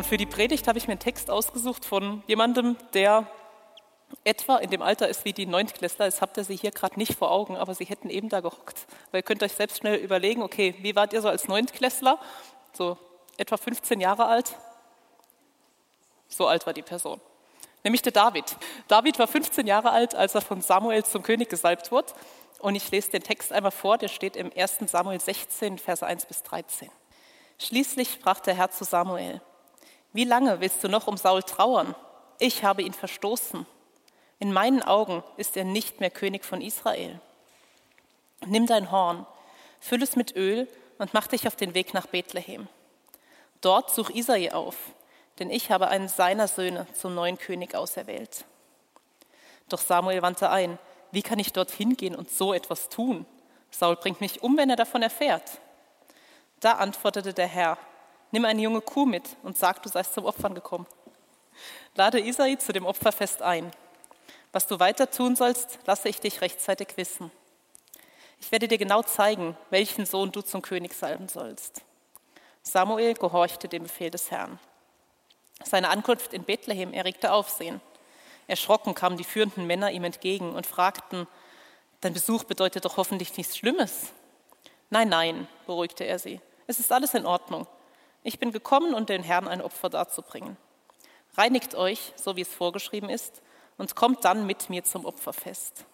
Und für die Predigt habe ich mir einen Text ausgesucht von jemandem, der etwa in dem Alter ist wie die Neuntklässler. Jetzt habt ihr sie hier gerade nicht vor Augen, aber sie hätten eben da gehockt. Weil ihr könnt euch selbst schnell überlegen, okay, wie wart ihr so als Neuntklässler? So etwa 15 Jahre alt? So alt war die Person. Nämlich der David. David war 15 Jahre alt, als er von Samuel zum König gesalbt wurde. Und ich lese den Text einmal vor, der steht im 1. Samuel 16, Verse 1 bis 13. Schließlich sprach der Herr zu Samuel, wie lange willst du noch um Saul trauern? Ich habe ihn verstoßen. In meinen Augen ist er nicht mehr König von Israel. Nimm dein Horn, füll es mit Öl und mach dich auf den Weg nach Bethlehem. Dort such Isai auf, denn ich habe einen seiner Söhne zum neuen König auserwählt. Doch Samuel wandte ein, wie kann ich dorthin gehen und so etwas tun? Saul bringt mich um, wenn er davon erfährt. Da antwortete der Herr, Nimm eine junge Kuh mit und sag, du seist zum Opfern gekommen. Lade Isai zu dem Opferfest ein. Was du weiter tun sollst, lasse ich dich rechtzeitig wissen. Ich werde dir genau zeigen, welchen Sohn du zum König salben sollst. Samuel gehorchte dem Befehl des Herrn. Seine Ankunft in Bethlehem erregte Aufsehen. Erschrocken kamen die führenden Männer ihm entgegen und fragten, dein Besuch bedeutet doch hoffentlich nichts Schlimmes. Nein, nein, beruhigte er sie. Es ist alles in Ordnung. Ich bin gekommen, um den Herrn ein Opfer darzubringen. Reinigt euch, so wie es vorgeschrieben ist, und kommt dann mit mir zum Opferfest.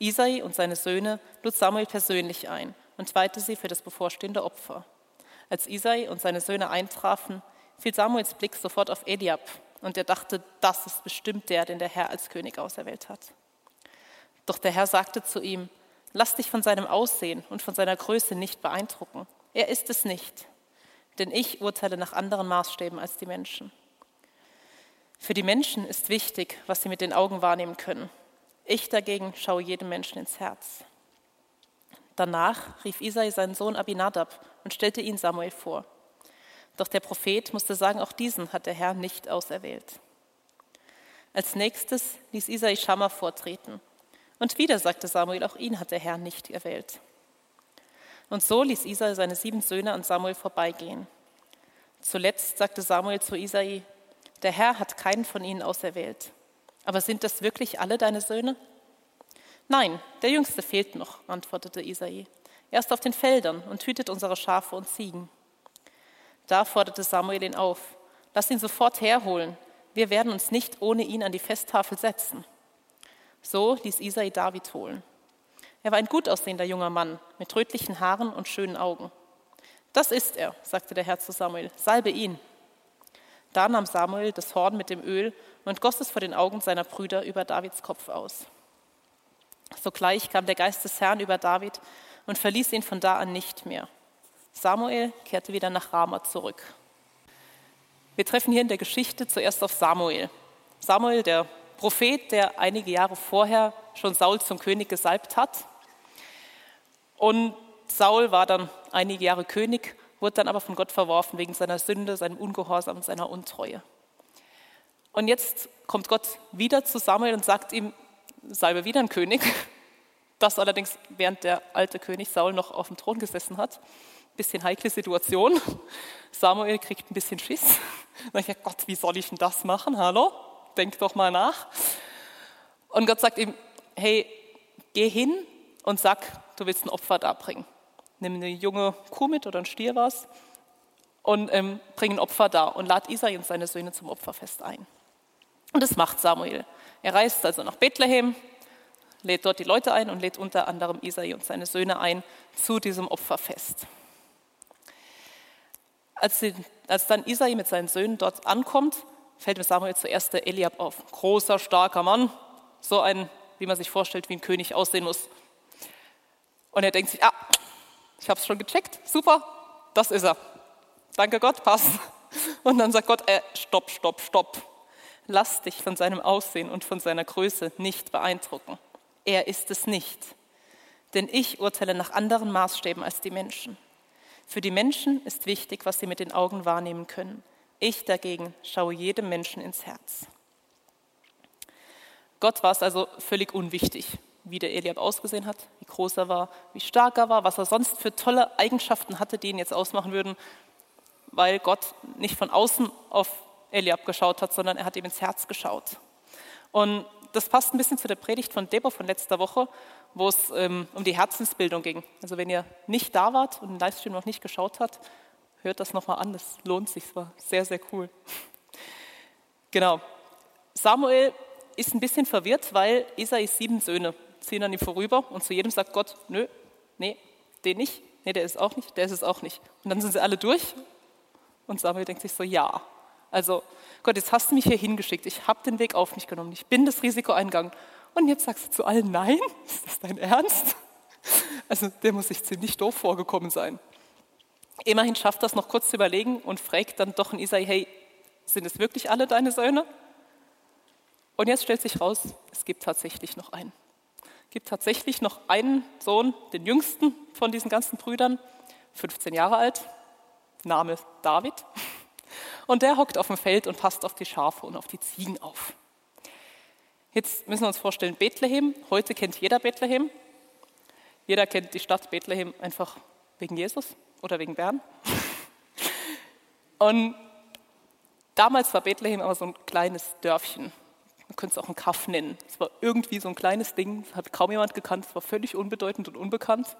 Isai und seine Söhne lud Samuel persönlich ein und weihte sie für das bevorstehende Opfer. Als Isai und seine Söhne eintrafen, fiel Samuels Blick sofort auf Eliab und er dachte, das ist bestimmt der, den der Herr als König auserwählt hat. Doch der Herr sagte zu ihm, lass dich von seinem Aussehen und von seiner Größe nicht beeindrucken. Er ist es nicht denn ich urteile nach anderen Maßstäben als die Menschen. Für die Menschen ist wichtig, was sie mit den Augen wahrnehmen können. Ich dagegen schaue jedem Menschen ins Herz. Danach rief Isai seinen Sohn Abinadab und stellte ihn Samuel vor. Doch der Prophet musste sagen, auch diesen hat der Herr nicht auserwählt. Als nächstes ließ Isai Schammer vortreten. Und wieder sagte Samuel, auch ihn hat der Herr nicht erwählt. Und so ließ Isai seine sieben Söhne an Samuel vorbeigehen. Zuletzt sagte Samuel zu Isai, der Herr hat keinen von ihnen auserwählt. Aber sind das wirklich alle deine Söhne? Nein, der Jüngste fehlt noch, antwortete Isai. Er ist auf den Feldern und hütet unsere Schafe und Ziegen. Da forderte Samuel ihn auf, lass ihn sofort herholen. Wir werden uns nicht ohne ihn an die Festtafel setzen. So ließ Isai David holen. Er war ein gut aussehender junger Mann mit rötlichen Haaren und schönen Augen. Das ist er, sagte der Herr zu Samuel, salbe ihn. Da nahm Samuel das Horn mit dem Öl und goss es vor den Augen seiner Brüder über Davids Kopf aus. Sogleich kam der Geist des Herrn über David und verließ ihn von da an nicht mehr. Samuel kehrte wieder nach Rama zurück. Wir treffen hier in der Geschichte zuerst auf Samuel. Samuel, der Prophet, der einige Jahre vorher schon Saul zum König gesalbt hat und Saul war dann einige Jahre König, wurde dann aber von Gott verworfen wegen seiner Sünde, seinem Ungehorsam und seiner Untreue. Und jetzt kommt Gott wieder zu Samuel und sagt ihm, salbe wieder ein König. Das allerdings, während der alte König Saul noch auf dem Thron gesessen hat. Bisschen heikle Situation. Samuel kriegt ein bisschen Schiss. Und ich sage, Gott, wie soll ich denn das machen? Hallo? Denk doch mal nach. Und Gott sagt ihm, hey, geh hin und sag, du willst ein Opfer darbringen. Nimm eine junge Kuh mit oder ein Stier was und ähm, bring ein Opfer da und lad Isai und seine Söhne zum Opferfest ein. Und das macht Samuel. Er reist also nach Bethlehem, lädt dort die Leute ein und lädt unter anderem Isai und seine Söhne ein zu diesem Opferfest. Als, sie, als dann Isai mit seinen Söhnen dort ankommt, fällt mir Samuel zuerst der Eliab auf. Großer, starker Mann, so ein, wie man sich vorstellt, wie ein König aussehen muss. Und er denkt sich, ah, ich habe es schon gecheckt, super, das ist er. Danke Gott, passt. Und dann sagt Gott, äh, stopp, stopp, stopp. Lass dich von seinem Aussehen und von seiner Größe nicht beeindrucken. Er ist es nicht. Denn ich urteile nach anderen Maßstäben als die Menschen. Für die Menschen ist wichtig, was sie mit den Augen wahrnehmen können. Ich dagegen schaue jedem Menschen ins Herz. Gott war es also völlig unwichtig, wie der Eliab ausgesehen hat, wie groß er war, wie stark er war, was er sonst für tolle Eigenschaften hatte, die ihn jetzt ausmachen würden, weil Gott nicht von außen auf Eliab geschaut hat, sondern er hat ihm ins Herz geschaut. Und das passt ein bisschen zu der Predigt von Debo von letzter Woche, wo es ähm, um die Herzensbildung ging. Also wenn ihr nicht da wart und den Livestream noch nicht geschaut habt, hört das nochmal an, das lohnt sich, es war sehr, sehr cool. Genau. Samuel ist ein bisschen verwirrt, weil Isais sieben Söhne ziehen an ihm vorüber und zu jedem sagt Gott, nö, nee, den nicht, nee, der ist auch nicht, der ist es auch nicht. Und dann sind sie alle durch und Samuel denkt sich so, ja, also Gott, jetzt hast du mich hier hingeschickt, ich habe den Weg auf mich genommen, ich bin das Risiko eingegangen und jetzt sagst du zu allen Nein? Ist das dein Ernst? Also der muss sich ziemlich doof vorgekommen sein. Immerhin schafft das noch kurz zu überlegen und fragt dann doch in Isai, hey, sind es wirklich alle deine Söhne? Und jetzt stellt sich raus, es gibt tatsächlich noch einen. Es gibt tatsächlich noch einen Sohn, den jüngsten von diesen ganzen Brüdern, 15 Jahre alt, Name David. Und der hockt auf dem Feld und passt auf die Schafe und auf die Ziegen auf. Jetzt müssen wir uns vorstellen, Bethlehem, heute kennt jeder Bethlehem. Jeder kennt die Stadt Bethlehem einfach wegen Jesus oder wegen Bern. Und damals war Bethlehem aber so ein kleines Dörfchen. Man könnte es auch ein Kaff nennen. Es war irgendwie so ein kleines Ding, hat kaum jemand gekannt, es war völlig unbedeutend und unbekannt.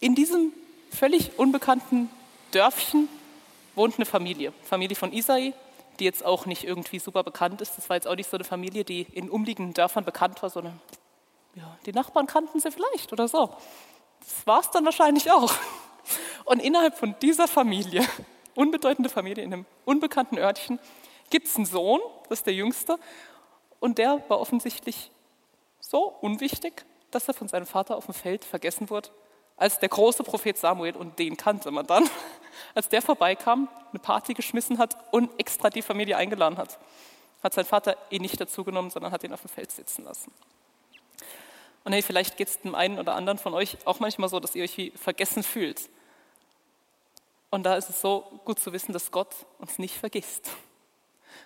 In diesem völlig unbekannten Dörfchen wohnt eine Familie, Familie von Isai, die jetzt auch nicht irgendwie super bekannt ist. Das war jetzt auch nicht so eine Familie, die in umliegenden Dörfern bekannt war, sondern ja, die Nachbarn kannten sie vielleicht oder so. Das war es dann wahrscheinlich auch. Und innerhalb von dieser Familie, unbedeutende Familie in einem unbekannten Örtchen, gibt es einen Sohn, das ist der Jüngste, und der war offensichtlich so unwichtig, dass er von seinem Vater auf dem Feld vergessen wurde, als der große Prophet Samuel, und den kannte man dann, als der vorbeikam, eine Party geschmissen hat und extra die Familie eingeladen hat, hat sein Vater ihn nicht dazugenommen, sondern hat ihn auf dem Feld sitzen lassen. Und hey, vielleicht geht es dem einen oder anderen von euch auch manchmal so, dass ihr euch wie vergessen fühlt. Und da ist es so gut zu wissen, dass Gott uns nicht vergisst.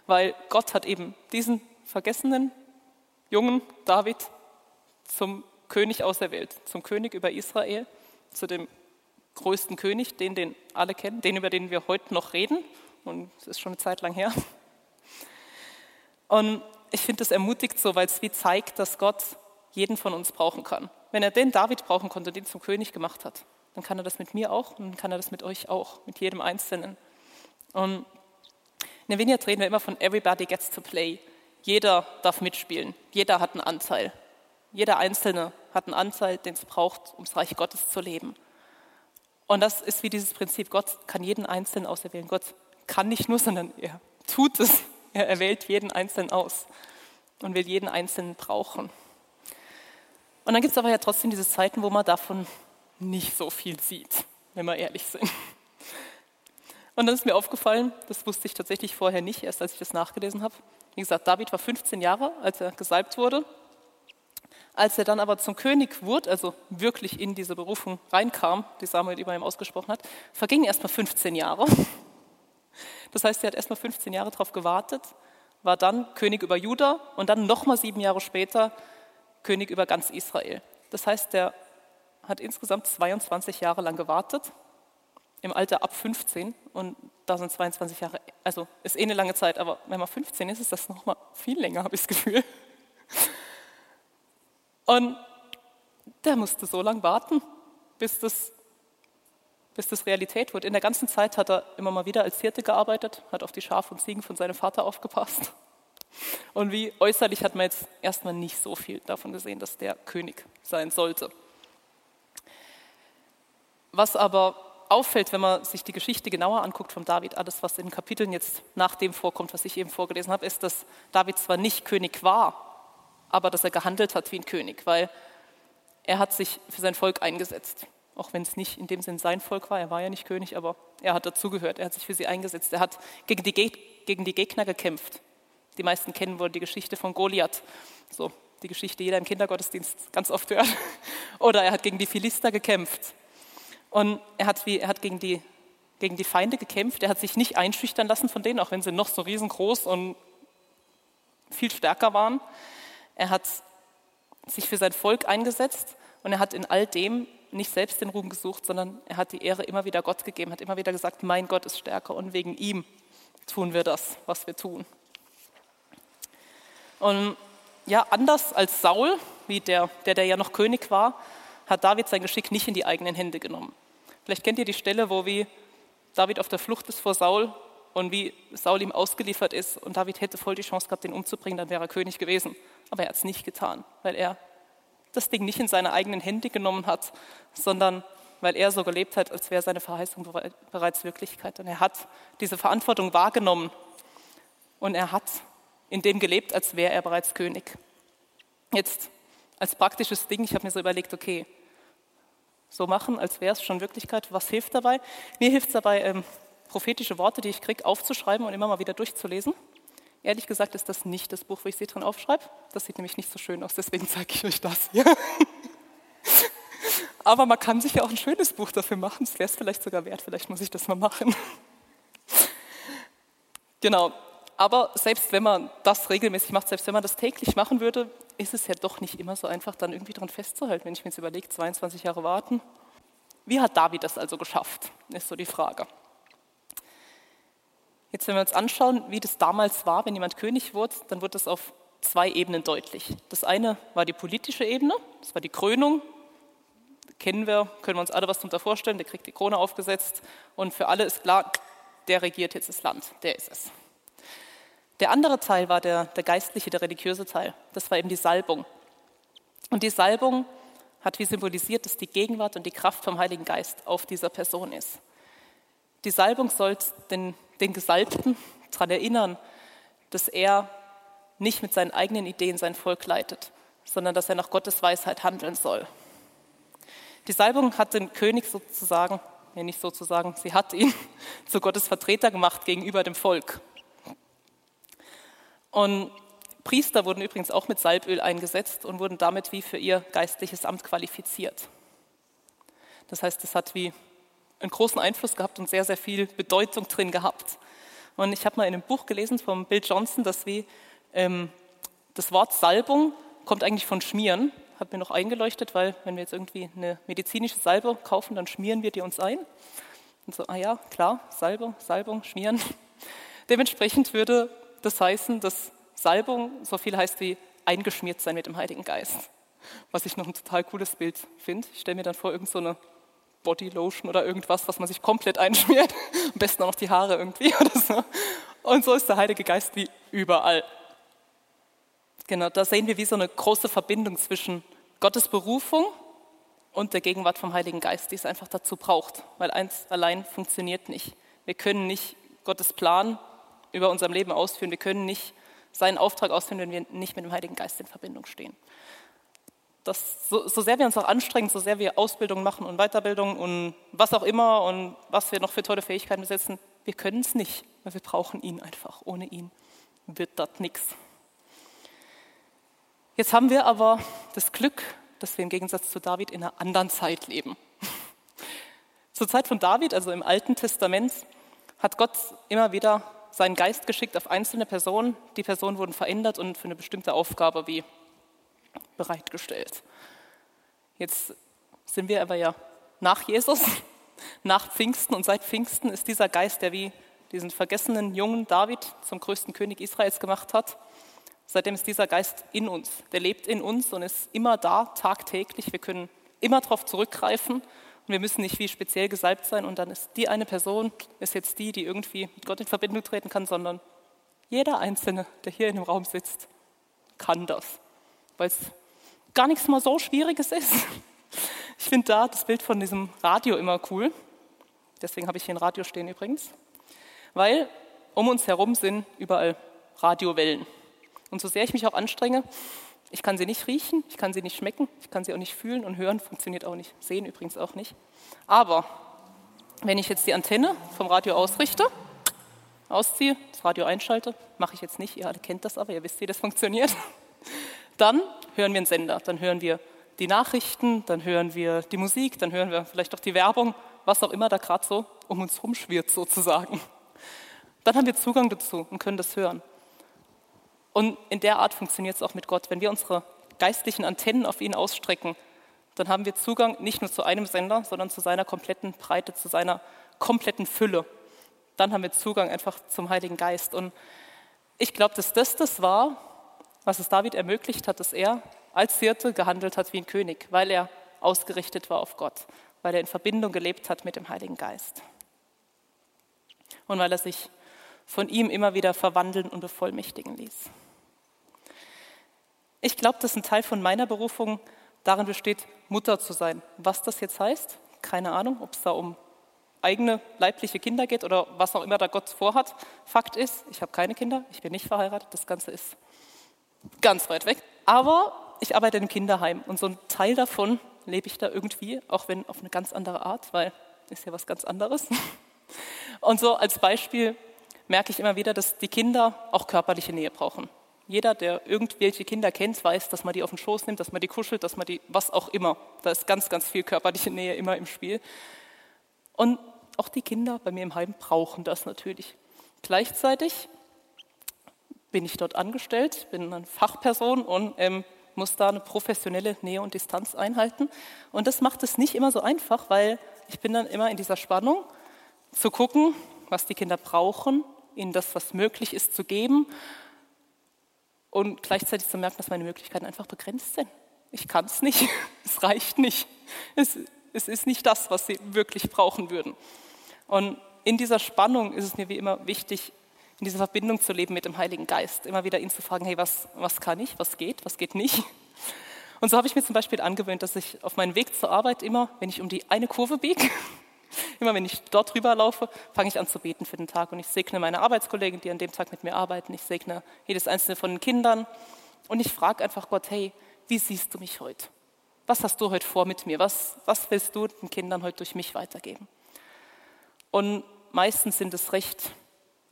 Weil Gott hat eben diesen vergessenen jungen David zum König auserwählt, zum König über Israel, zu dem größten König, den, den alle kennen, den, über den wir heute noch reden. Und es ist schon eine Zeit lang her. Und ich finde das ermutigt so, weil es wie zeigt, dass Gott jeden von uns brauchen kann. Wenn er den David brauchen konnte, den zum König gemacht hat, dann kann er das mit mir auch und dann kann er das mit euch auch, mit jedem Einzelnen. Und in der Vineyard reden wir immer von Everybody gets to play. Jeder darf mitspielen. Jeder hat einen Anteil. Jeder Einzelne hat einen Anteil, den es braucht, um das Reich Gottes zu leben. Und das ist wie dieses Prinzip, Gott kann jeden Einzelnen auserwählen. Gott kann nicht nur, sondern er tut es. Er erwählt jeden Einzelnen aus und will jeden Einzelnen brauchen. Und dann gibt es aber ja trotzdem diese Zeiten, wo man davon nicht so viel sieht, wenn wir ehrlich sind. Und dann ist mir aufgefallen, das wusste ich tatsächlich vorher nicht, erst als ich das nachgelesen habe, wie gesagt, David war 15 Jahre, als er gesalbt wurde. Als er dann aber zum König wurde, also wirklich in diese Berufung reinkam, die Samuel über ihm ausgesprochen hat, vergingen erst mal 15 Jahre. Das heißt, er hat erst mal 15 Jahre darauf gewartet, war dann König über Juda und dann nochmal sieben Jahre später König über ganz Israel. Das heißt, er hat insgesamt 22 Jahre lang gewartet, im Alter ab 15 und da sind 22 Jahre, also ist eh eine lange Zeit, aber wenn man 15 ist, ist das noch mal viel länger, habe ich das Gefühl. Und der musste so lange warten, bis das, bis das Realität wurde. In der ganzen Zeit hat er immer mal wieder als Hirte gearbeitet, hat auf die Schafe und Ziegen von seinem Vater aufgepasst. Und wie äußerlich hat man jetzt erstmal nicht so viel davon gesehen, dass der König sein sollte. Was aber auffällt, wenn man sich die Geschichte genauer anguckt von David, alles, was in Kapiteln jetzt nach dem vorkommt, was ich eben vorgelesen habe, ist, dass David zwar nicht König war, aber dass er gehandelt hat wie ein König, weil er hat sich für sein Volk eingesetzt. auch wenn es nicht in dem Sinn sein Volk war. Er war ja nicht König, aber er hat dazugehört. Er hat sich für sie eingesetzt. Er hat gegen die, gegen die Gegner gekämpft. Die meisten kennen wohl die Geschichte von Goliath. So, die Geschichte, die jeder im Kindergottesdienst ganz oft hört. Oder er hat gegen die Philister gekämpft. Und er hat, wie, er hat gegen, die, gegen die Feinde gekämpft. Er hat sich nicht einschüchtern lassen von denen, auch wenn sie noch so riesengroß und viel stärker waren. Er hat sich für sein Volk eingesetzt und er hat in all dem nicht selbst den Ruhm gesucht, sondern er hat die Ehre immer wieder Gott gegeben, hat immer wieder gesagt, mein Gott ist stärker und wegen ihm tun wir das, was wir tun. Und ja, anders als Saul, wie der, der, der ja noch König war, hat David sein Geschick nicht in die eigenen Hände genommen. Vielleicht kennt ihr die Stelle, wo wie David auf der Flucht ist vor Saul und wie Saul ihm ausgeliefert ist und David hätte voll die Chance gehabt, den umzubringen, dann wäre er König gewesen. Aber er hat es nicht getan, weil er das Ding nicht in seine eigenen Hände genommen hat, sondern weil er so gelebt hat, als wäre seine Verheißung bereits Wirklichkeit. Und er hat diese Verantwortung wahrgenommen und er hat in dem gelebt, als wäre er bereits König. Jetzt als praktisches Ding, ich habe mir so überlegt, okay, so machen, als wäre es schon Wirklichkeit. Was hilft dabei? Mir hilft es dabei, ähm, prophetische Worte, die ich kriege, aufzuschreiben und immer mal wieder durchzulesen. Ehrlich gesagt ist das nicht das Buch, wo ich sie drin aufschreibe. Das sieht nämlich nicht so schön aus, deswegen zeige ich euch das hier. Aber man kann sich ja auch ein schönes Buch dafür machen. Das wäre es vielleicht sogar wert. Vielleicht muss ich das mal machen. Genau. Aber selbst wenn man das regelmäßig macht, selbst wenn man das täglich machen würde, ist es ja doch nicht immer so einfach, dann irgendwie dran festzuhalten. Wenn ich mir jetzt überlege, 22 Jahre warten. Wie hat David das also geschafft, ist so die Frage. Jetzt, wenn wir uns anschauen, wie das damals war, wenn jemand König wurde, dann wird das auf zwei Ebenen deutlich. Das eine war die politische Ebene, das war die Krönung. Kennen wir, können wir uns alle was darunter vorstellen, der kriegt die Krone aufgesetzt und für alle ist klar, der regiert jetzt das Land, der ist es. Der andere Teil war der, der geistliche, der religiöse Teil. Das war eben die Salbung. Und die Salbung hat wie symbolisiert, dass die Gegenwart und die Kraft vom Heiligen Geist auf dieser Person ist. Die Salbung soll den den Gesalbten daran erinnern, dass er nicht mit seinen eigenen Ideen sein Volk leitet, sondern dass er nach Gottes Weisheit handeln soll. Die Salbung hat den König sozusagen, nee, nicht sozusagen, sie hat ihn zu Gottes Vertreter gemacht gegenüber dem Volk. Und Priester wurden übrigens auch mit Salböl eingesetzt und wurden damit wie für ihr geistliches Amt qualifiziert. Das heißt, es hat wie einen großen Einfluss gehabt und sehr, sehr viel Bedeutung drin gehabt. Und ich habe mal in einem Buch gelesen von Bill Johnson, dass wie ähm, das Wort Salbung kommt eigentlich von Schmieren. Hat mir noch eingeleuchtet, weil wenn wir jetzt irgendwie eine medizinische Salbe kaufen, dann schmieren wir die uns ein. Und so, ah ja, klar, Salbung, Salbung, schmieren. Dementsprechend würde das heißen, dass Salbung so viel heißt wie eingeschmiert sein mit dem Heiligen Geist. Was ich noch ein total cooles Bild finde. Ich stelle mir dann vor, irgend so eine Bodylotion oder irgendwas, was man sich komplett einschmiert. Am besten auch noch die Haare irgendwie oder so. Und so ist der Heilige Geist wie überall. Genau, da sehen wir wie so eine große Verbindung zwischen Gottes Berufung und der Gegenwart vom Heiligen Geist, die es einfach dazu braucht, weil eins allein funktioniert nicht. Wir können nicht Gottes Plan über unserem Leben ausführen, wir können nicht seinen Auftrag ausführen, wenn wir nicht mit dem Heiligen Geist in Verbindung stehen dass so, so, sehr wir uns auch anstrengen, so sehr wir Ausbildung machen und Weiterbildung und was auch immer und was wir noch für tolle Fähigkeiten besitzen, wir können es nicht, weil wir brauchen ihn einfach. Ohne ihn wird das nichts. Jetzt haben wir aber das Glück, dass wir im Gegensatz zu David in einer anderen Zeit leben. Zur Zeit von David, also im Alten Testament, hat Gott immer wieder seinen Geist geschickt auf einzelne Personen. Die Personen wurden verändert und für eine bestimmte Aufgabe wie bereitgestellt. Jetzt sind wir aber ja nach Jesus, nach Pfingsten und seit Pfingsten ist dieser Geist, der wie diesen vergessenen jungen David zum größten König Israels gemacht hat, seitdem ist dieser Geist in uns. Der lebt in uns und ist immer da, tagtäglich. Wir können immer darauf zurückgreifen wir müssen nicht wie speziell gesalbt sein und dann ist die eine Person, ist jetzt die, die irgendwie mit Gott in Verbindung treten kann, sondern jeder Einzelne, der hier in dem Raum sitzt, kann das weil es gar nichts mal so Schwieriges ist. Ich finde da das Bild von diesem Radio immer cool. Deswegen habe ich hier ein Radio stehen übrigens. Weil um uns herum sind überall Radiowellen. Und so sehr ich mich auch anstrenge, Ich kann sie nicht riechen, ich kann sie nicht schmecken, ich kann sie auch nicht fühlen und hören, funktioniert auch nicht, sehen übrigens auch nicht. Aber wenn ich jetzt die Antenne vom Radio ausrichte, ausziehe, das Radio einschalte, mache ich jetzt nicht, ihr alle kennt das aber, ihr wisst, wie das funktioniert, dann hören wir einen Sender, dann hören wir die Nachrichten, dann hören wir die Musik, dann hören wir vielleicht auch die Werbung, was auch immer da gerade so um uns rumschwirrt sozusagen. Dann haben wir Zugang dazu und können das hören. Und in der Art funktioniert es auch mit Gott. Wenn wir unsere geistlichen Antennen auf ihn ausstrecken, dann haben wir Zugang nicht nur zu einem Sender, sondern zu seiner kompletten Breite, zu seiner kompletten Fülle. Dann haben wir Zugang einfach zum Heiligen Geist. Und ich glaube, dass das das war, was es David ermöglicht hat, dass er als Hirte gehandelt hat wie ein König, weil er ausgerichtet war auf Gott, weil er in Verbindung gelebt hat mit dem Heiligen Geist. Und weil er sich von ihm immer wieder verwandeln und bevollmächtigen ließ. Ich glaube, dass ein Teil von meiner Berufung darin besteht, Mutter zu sein. Was das jetzt heißt, keine Ahnung, ob es da um eigene leibliche Kinder geht oder was auch immer da Gott vorhat. Fakt ist, ich habe keine Kinder, ich bin nicht verheiratet, das Ganze ist ganz weit weg. Aber ich arbeite im Kinderheim und so ein Teil davon lebe ich da irgendwie, auch wenn auf eine ganz andere Art, weil ist ja was ganz anderes. Und so als Beispiel merke ich immer wieder, dass die Kinder auch körperliche Nähe brauchen. Jeder, der irgendwelche Kinder kennt, weiß, dass man die auf den Schoß nimmt, dass man die kuschelt, dass man die, was auch immer. Da ist ganz, ganz viel körperliche Nähe immer im Spiel. Und auch die Kinder bei mir im Heim brauchen das natürlich. Gleichzeitig bin ich dort angestellt, bin eine Fachperson und ähm, muss da eine professionelle Nähe und Distanz einhalten. Und das macht es nicht immer so einfach, weil ich bin dann immer in dieser Spannung zu gucken, was die Kinder brauchen, ihnen das, was möglich ist, zu geben und gleichzeitig zu merken, dass meine Möglichkeiten einfach begrenzt sind. Ich kann es nicht, es reicht nicht, es, es ist nicht das, was sie wirklich brauchen würden. Und in dieser Spannung ist es mir wie immer wichtig, in dieser Verbindung zu leben mit dem Heiligen Geist. Immer wieder ihn zu fragen, hey, was, was kann ich, was geht, was geht nicht. Und so habe ich mir zum Beispiel angewöhnt, dass ich auf meinem Weg zur Arbeit immer, wenn ich um die eine Kurve biege, immer wenn ich dort rüber laufe, fange ich an zu beten für den Tag. Und ich segne meine Arbeitskollegen, die an dem Tag mit mir arbeiten. Ich segne jedes einzelne von den Kindern. Und ich frage einfach Gott, hey, wie siehst du mich heute? Was hast du heute vor mit mir? Was, was willst du den Kindern heute durch mich weitergeben? Und meistens sind es recht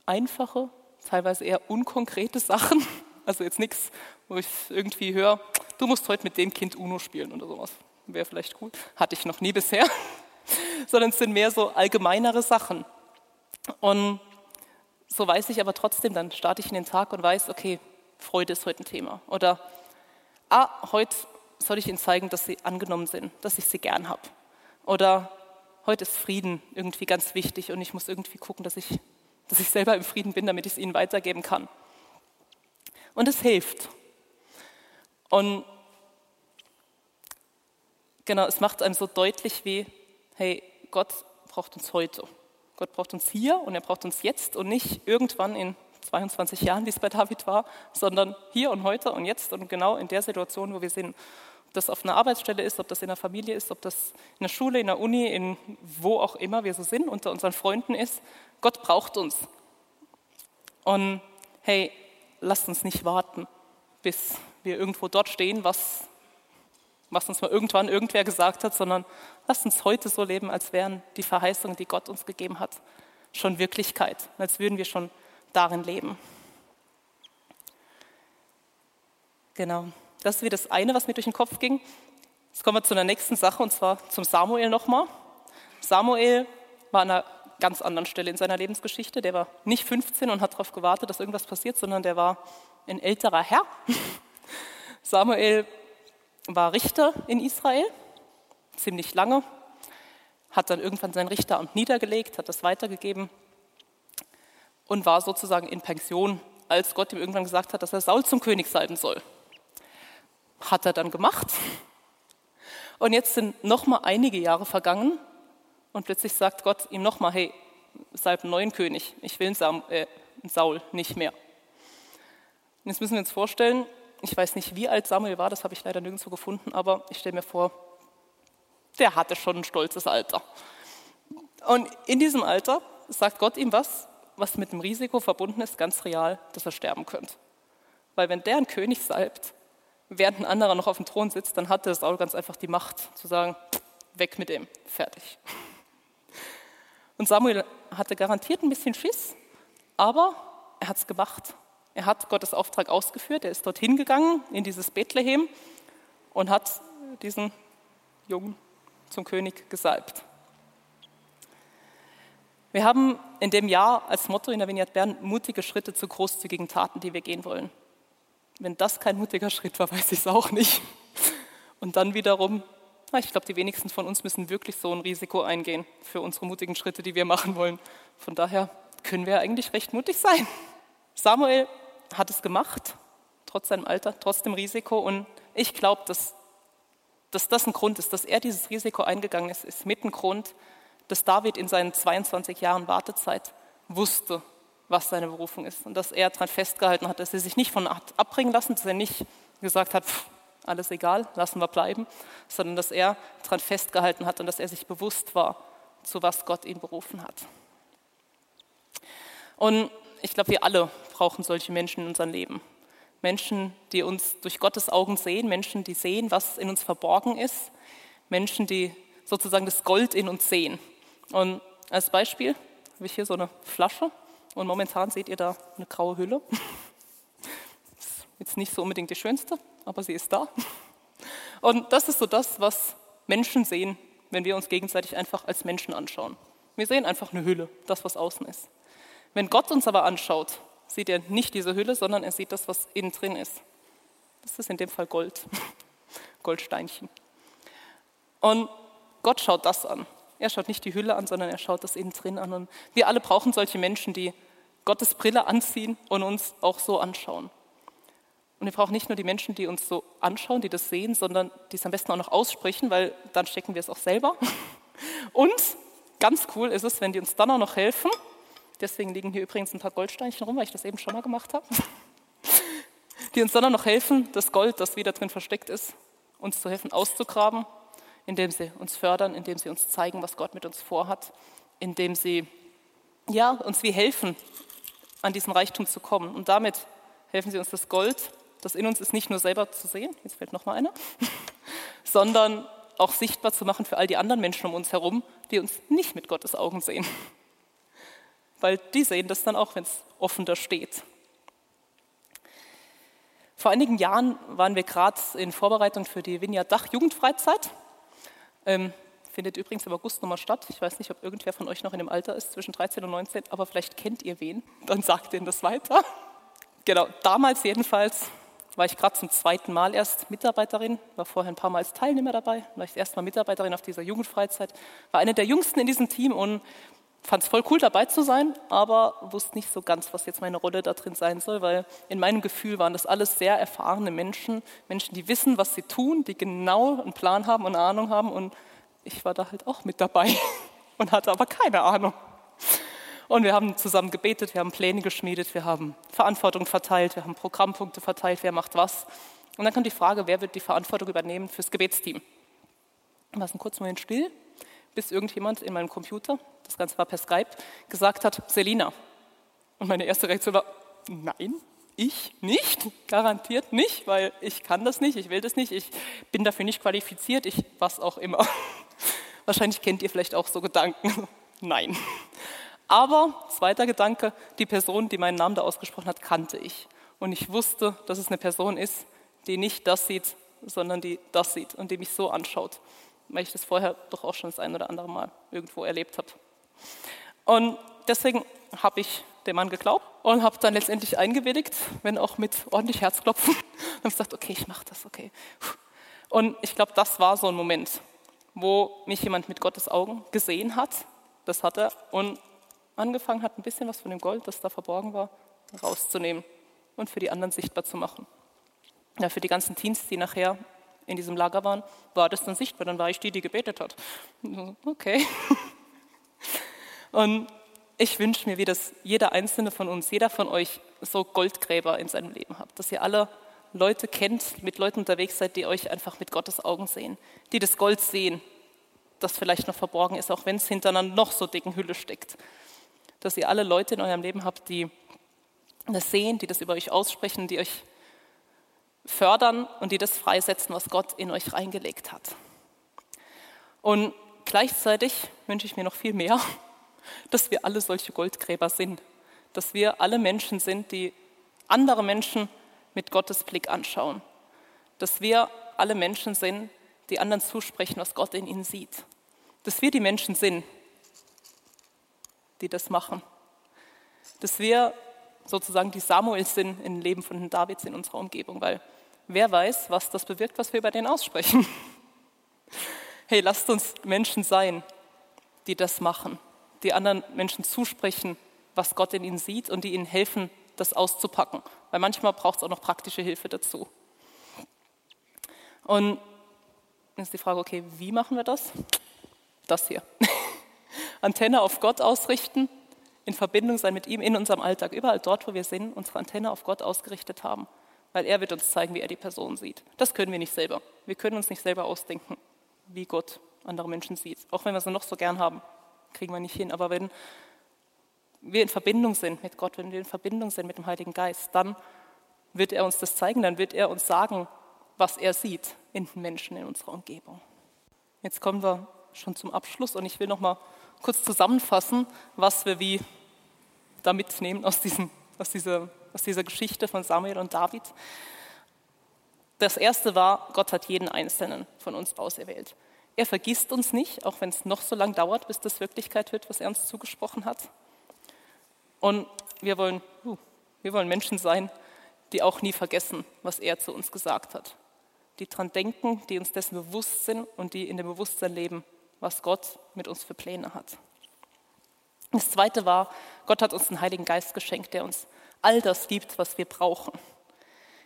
einfache, teilweise eher unkonkrete Sachen. Also jetzt nichts, wo ich irgendwie höre, du musst heute mit dem Kind Uno spielen oder sowas. Wäre vielleicht cool. Hatte ich noch nie bisher. Sondern es sind mehr so allgemeinere Sachen. Und so weiß ich aber trotzdem, dann starte ich in den Tag und weiß, okay, Freude ist heute ein Thema. Oder, ah, heute soll ich ihnen zeigen, dass sie angenommen sind, dass ich sie gern habe. Oder heute ist Frieden irgendwie ganz wichtig und ich muss irgendwie gucken, dass ich, dass ich selber im Frieden bin, damit ich es ihnen weitergeben kann. Und es hilft. Und genau, es macht einem so deutlich wie, hey, Gott braucht uns heute. Gott braucht uns hier und er braucht uns jetzt und nicht irgendwann in 22 Jahren, wie es bei David war, sondern hier und heute und jetzt und genau in der Situation, wo wir sind das auf einer Arbeitsstelle ist, ob das in der Familie ist, ob das in der Schule, in der Uni, in wo auch immer wir so sind, unter unseren Freunden ist. Gott braucht uns. Und hey, lasst uns nicht warten, bis wir irgendwo dort stehen, was, was uns mal irgendwann irgendwer gesagt hat, sondern lasst uns heute so leben, als wären die Verheißungen, die Gott uns gegeben hat, schon Wirklichkeit, als würden wir schon darin leben. Genau. Das ist wie das eine, was mir durch den Kopf ging. Jetzt kommen wir zu einer nächsten Sache und zwar zum Samuel nochmal. Samuel war an einer ganz anderen Stelle in seiner Lebensgeschichte. Der war nicht 15 und hat darauf gewartet, dass irgendwas passiert, sondern der war ein älterer Herr. Samuel war Richter in Israel, ziemlich lange, hat dann irgendwann sein Richteramt niedergelegt, hat das weitergegeben und war sozusagen in Pension, als Gott ihm irgendwann gesagt hat, dass er Saul zum König salben soll. Hat er dann gemacht. Und jetzt sind noch mal einige Jahre vergangen und plötzlich sagt Gott ihm noch mal, hey, salb einen neuen König. Ich will einen, äh, Saul nicht mehr. Und jetzt müssen wir uns vorstellen, ich weiß nicht, wie alt Samuel war, das habe ich leider nirgendwo gefunden, aber ich stelle mir vor, der hatte schon ein stolzes Alter. Und in diesem Alter sagt Gott ihm was, was mit dem Risiko verbunden ist, ganz real, dass er sterben könnte. Weil wenn der einen König salbt, während ein anderer noch auf dem Thron sitzt, dann hatte Saul ganz einfach die Macht zu sagen, weg mit dem, fertig. Und Samuel hatte garantiert ein bisschen Schiss, aber er hat es gemacht. Er hat Gottes Auftrag ausgeführt, er ist dorthin gegangen, in dieses Bethlehem und hat diesen Jungen zum König gesalbt. Wir haben in dem Jahr als Motto in der Vignette Bern mutige Schritte zu großzügigen Taten, die wir gehen wollen. Wenn das kein mutiger Schritt war, weiß ich es auch nicht. Und dann wiederum, ich glaube, die wenigsten von uns müssen wirklich so ein Risiko eingehen für unsere mutigen Schritte, die wir machen wollen. Von daher können wir eigentlich recht mutig sein. Samuel hat es gemacht, trotz seinem Alter, trotz dem Risiko. Und ich glaube, dass, dass das ein Grund ist, dass er dieses Risiko eingegangen ist, ist mit ein Grund, dass David in seinen 22 Jahren Wartezeit wusste, was seine Berufung ist. Und dass er daran festgehalten hat, dass er sich nicht von abbringen lassen, dass er nicht gesagt hat, pff, alles egal, lassen wir bleiben, sondern dass er daran festgehalten hat und dass er sich bewusst war, zu was Gott ihn berufen hat. Und ich glaube, wir alle brauchen solche Menschen in unserem Leben. Menschen, die uns durch Gottes Augen sehen, Menschen, die sehen, was in uns verborgen ist, Menschen, die sozusagen das Gold in uns sehen. Und als Beispiel habe ich hier so eine Flasche und momentan seht ihr da eine graue Hülle. Ist jetzt nicht so unbedingt die schönste, aber sie ist da. Und das ist so das, was Menschen sehen, wenn wir uns gegenseitig einfach als Menschen anschauen. Wir sehen einfach eine Hülle, das, was außen ist. Wenn Gott uns aber anschaut, sieht er nicht diese Hülle, sondern er sieht das, was innen drin ist. Das ist in dem Fall Gold, Goldsteinchen. Und Gott schaut das an. Er schaut nicht die Hülle an, sondern er schaut das innen drin an. Und wir alle brauchen solche Menschen, die Gottes Brille anziehen und uns auch so anschauen. Und wir brauchen nicht nur die Menschen, die uns so anschauen, die das sehen, sondern die es am besten auch noch aussprechen, weil dann stecken wir es auch selber. Und ganz cool ist es, wenn die uns dann auch noch helfen, Deswegen liegen hier übrigens ein paar Goldsteinchen rum, weil ich das eben schon mal gemacht habe. Die uns dann noch helfen, das Gold, das wieder drin versteckt ist, uns zu helfen auszugraben, indem sie uns fördern, indem sie uns zeigen, was Gott mit uns vorhat, indem sie ja, uns wie helfen, an diesen Reichtum zu kommen. Und damit helfen sie uns das Gold, das in uns ist, nicht nur selber zu sehen, jetzt fällt noch mal einer, sondern auch sichtbar zu machen für all die anderen Menschen um uns herum, die uns nicht mit Gottes Augen sehen weil die sehen das dann auch, wenn es offen da steht. Vor einigen Jahren waren wir gerade in Vorbereitung für die Vineyard Dach Jugendfreizeit. Ähm, findet übrigens im August nochmal statt. Ich weiß nicht, ob irgendwer von euch noch in dem Alter ist, zwischen 13 und 19, aber vielleicht kennt ihr wen. Dann sagt ihr das weiter. Genau, damals jedenfalls war ich gerade zum zweiten Mal erst Mitarbeiterin, war vorher ein paar Mal als Teilnehmer dabei, war ich erst mal Mitarbeiterin auf dieser Jugendfreizeit, war eine der jüngsten in diesem Team und fand es voll cool dabei zu sein, aber wusste nicht so ganz, was jetzt meine Rolle da drin sein soll, weil in meinem Gefühl waren das alles sehr erfahrene Menschen, Menschen, die wissen, was sie tun, die genau einen Plan haben und eine Ahnung haben und ich war da halt auch mit dabei und hatte aber keine Ahnung. Und wir haben zusammen gebetet, wir haben Pläne geschmiedet, wir haben Verantwortung verteilt, wir haben Programmpunkte verteilt, wer macht was. Und dann kam die Frage, wer wird die Verantwortung übernehmen fürs Gebetsteam. Wir waren kurz Moment still bis irgendjemand in meinem Computer, das Ganze war per Skype, gesagt hat, Selina. Und meine erste Reaktion war, nein, ich nicht, garantiert nicht, weil ich kann das nicht, ich will das nicht, ich bin dafür nicht qualifiziert, ich was auch immer. Wahrscheinlich kennt ihr vielleicht auch so Gedanken. Nein. Aber zweiter Gedanke, die Person, die meinen Namen da ausgesprochen hat, kannte ich. Und ich wusste, dass es eine Person ist, die nicht das sieht, sondern die das sieht und die mich so anschaut weil ich das vorher doch auch schon das ein oder andere Mal irgendwo erlebt habe. Und deswegen habe ich dem Mann geglaubt und habe dann letztendlich eingewilligt, wenn auch mit ordentlich Herzklopfen. Und habe gesagt, okay, ich mache das, okay. Und ich glaube, das war so ein Moment, wo mich jemand mit Gottes Augen gesehen hat, das hat er, und angefangen hat, ein bisschen was von dem Gold, das da verborgen war, rauszunehmen und für die anderen sichtbar zu machen. Ja, für die ganzen Teens, die nachher in diesem Lager waren, war das dann sichtbar. Dann war ich die, die gebetet hat. Okay. Und ich wünsche mir, wie das jeder einzelne von uns, jeder von euch so Goldgräber in seinem Leben habt, dass ihr alle Leute kennt, mit Leuten unterwegs seid, die euch einfach mit Gottes Augen sehen, die das Gold sehen, das vielleicht noch verborgen ist, auch wenn es hinter einer noch so dicken Hülle steckt. Dass ihr alle Leute in eurem Leben habt, die das sehen, die das über euch aussprechen, die euch fördern und die das freisetzen, was Gott in euch reingelegt hat. Und gleichzeitig wünsche ich mir noch viel mehr, dass wir alle solche Goldgräber sind, dass wir alle Menschen sind, die andere Menschen mit Gottes Blick anschauen, dass wir alle Menschen sind, die anderen zusprechen, was Gott in ihnen sieht, dass wir die Menschen sind, die das machen, dass wir sozusagen die Samuels sind im Leben von den Davids in unserer Umgebung, weil wer weiß, was das bewirkt, was wir über den aussprechen. Hey, lasst uns Menschen sein, die das machen, die anderen Menschen zusprechen, was Gott in ihnen sieht und die ihnen helfen, das auszupacken. Weil manchmal braucht es auch noch praktische Hilfe dazu. Und jetzt ist die Frage, okay, wie machen wir das? Das hier. Antenne auf Gott ausrichten, in Verbindung sein mit ihm in unserem Alltag, überall dort, wo wir sind, unsere Antenne auf Gott ausgerichtet haben, weil er wird uns zeigen, wie er die Person sieht. Das können wir nicht selber. Wir können uns nicht selber ausdenken, wie Gott andere Menschen sieht. Auch wenn wir sie noch so gern haben, kriegen wir nicht hin. Aber wenn wir in Verbindung sind mit Gott, wenn wir in Verbindung sind mit dem Heiligen Geist, dann wird er uns das zeigen, dann wird er uns sagen, was er sieht in den Menschen in unserer Umgebung. Jetzt kommen wir schon zum Abschluss und ich will noch mal kurz zusammenfassen, was wir wie da mitnehmen aus, diesem, aus, dieser, aus dieser Geschichte von Samuel und David. Das erste war, Gott hat jeden Einzelnen von uns auserwählt. Er vergisst uns nicht, auch wenn es noch so lange dauert, bis das Wirklichkeit wird, was er uns zugesprochen hat. Und wir wollen, uh, wir wollen Menschen sein, die auch nie vergessen, was er zu uns gesagt hat. Die dran denken, die uns dessen bewusst sind und die in dem Bewusstsein leben, was Gott mit uns für Pläne hat. Das zweite war, Gott hat uns den Heiligen Geist geschenkt, der uns all das gibt, was wir brauchen.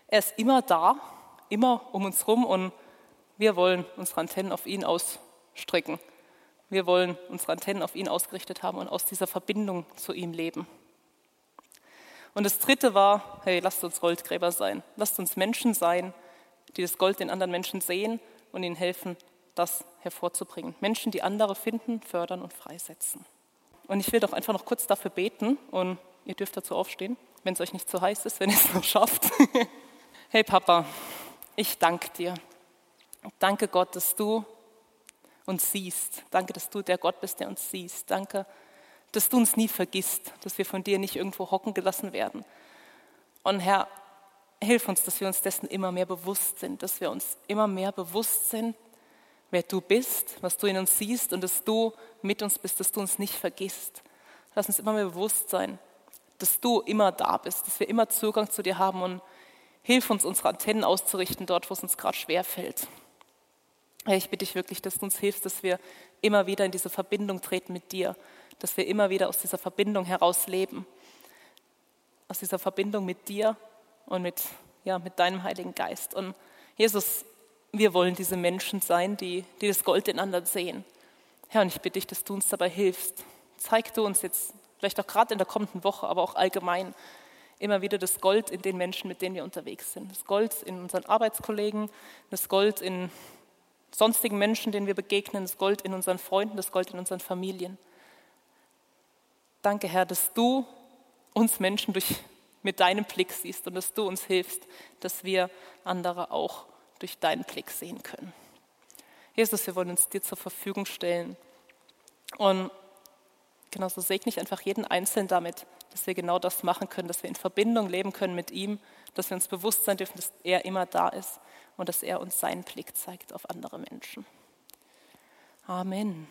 Er ist immer da, immer um uns herum und wir wollen unsere Antennen auf ihn ausstrecken. Wir wollen unsere Antennen auf ihn ausgerichtet haben und aus dieser Verbindung zu ihm leben. Und das dritte war, hey, lasst uns Goldgräber sein. Lasst uns Menschen sein, die das Gold in anderen Menschen sehen und ihnen helfen, das hervorzubringen. Menschen, die andere finden, fördern und freisetzen. Und ich will doch einfach noch kurz dafür beten und ihr dürft dazu aufstehen, wenn es euch nicht zu heiß ist, wenn ihr es noch schafft. hey Papa, ich danke dir. Danke Gott, dass du uns siehst. Danke, dass du der Gott bist, der uns siehst. Danke, dass du uns nie vergisst, dass wir von dir nicht irgendwo hocken gelassen werden. Und Herr, hilf uns, dass wir uns dessen immer mehr bewusst sind, dass wir uns immer mehr bewusst sind, wer du bist, was du in uns siehst und dass du mit uns bist, dass du uns nicht vergisst. Lass uns immer mehr bewusst sein, dass du immer da bist, dass wir immer Zugang zu dir haben und hilf uns, unsere Antennen auszurichten dort, wo es uns gerade schwer fällt. Ich bitte dich wirklich, dass du uns hilfst, dass wir immer wieder in diese Verbindung treten mit dir, dass wir immer wieder aus dieser Verbindung heraus leben, aus dieser Verbindung mit dir und mit, ja, mit deinem Heiligen Geist. Und Jesus, wir wollen diese Menschen sein, die, die das Gold in anderen sehen. Herr, und ich bitte dich, dass du uns dabei hilfst. Zeig du uns jetzt, vielleicht auch gerade in der kommenden Woche, aber auch allgemein, immer wieder das Gold in den Menschen, mit denen wir unterwegs sind. Das Gold in unseren Arbeitskollegen, das Gold in sonstigen Menschen, denen wir begegnen, das Gold in unseren Freunden, das Gold in unseren Familien. Danke, Herr, dass du uns Menschen durch, mit deinem Blick siehst und dass du uns hilfst, dass wir andere auch durch deinen Blick sehen können. Jesus, wir wollen uns dir zur Verfügung stellen. Und genauso segne ich einfach jeden Einzelnen damit, dass wir genau das machen können, dass wir in Verbindung leben können mit ihm, dass wir uns bewusst sein dürfen, dass er immer da ist und dass er uns seinen Blick zeigt auf andere Menschen. Amen.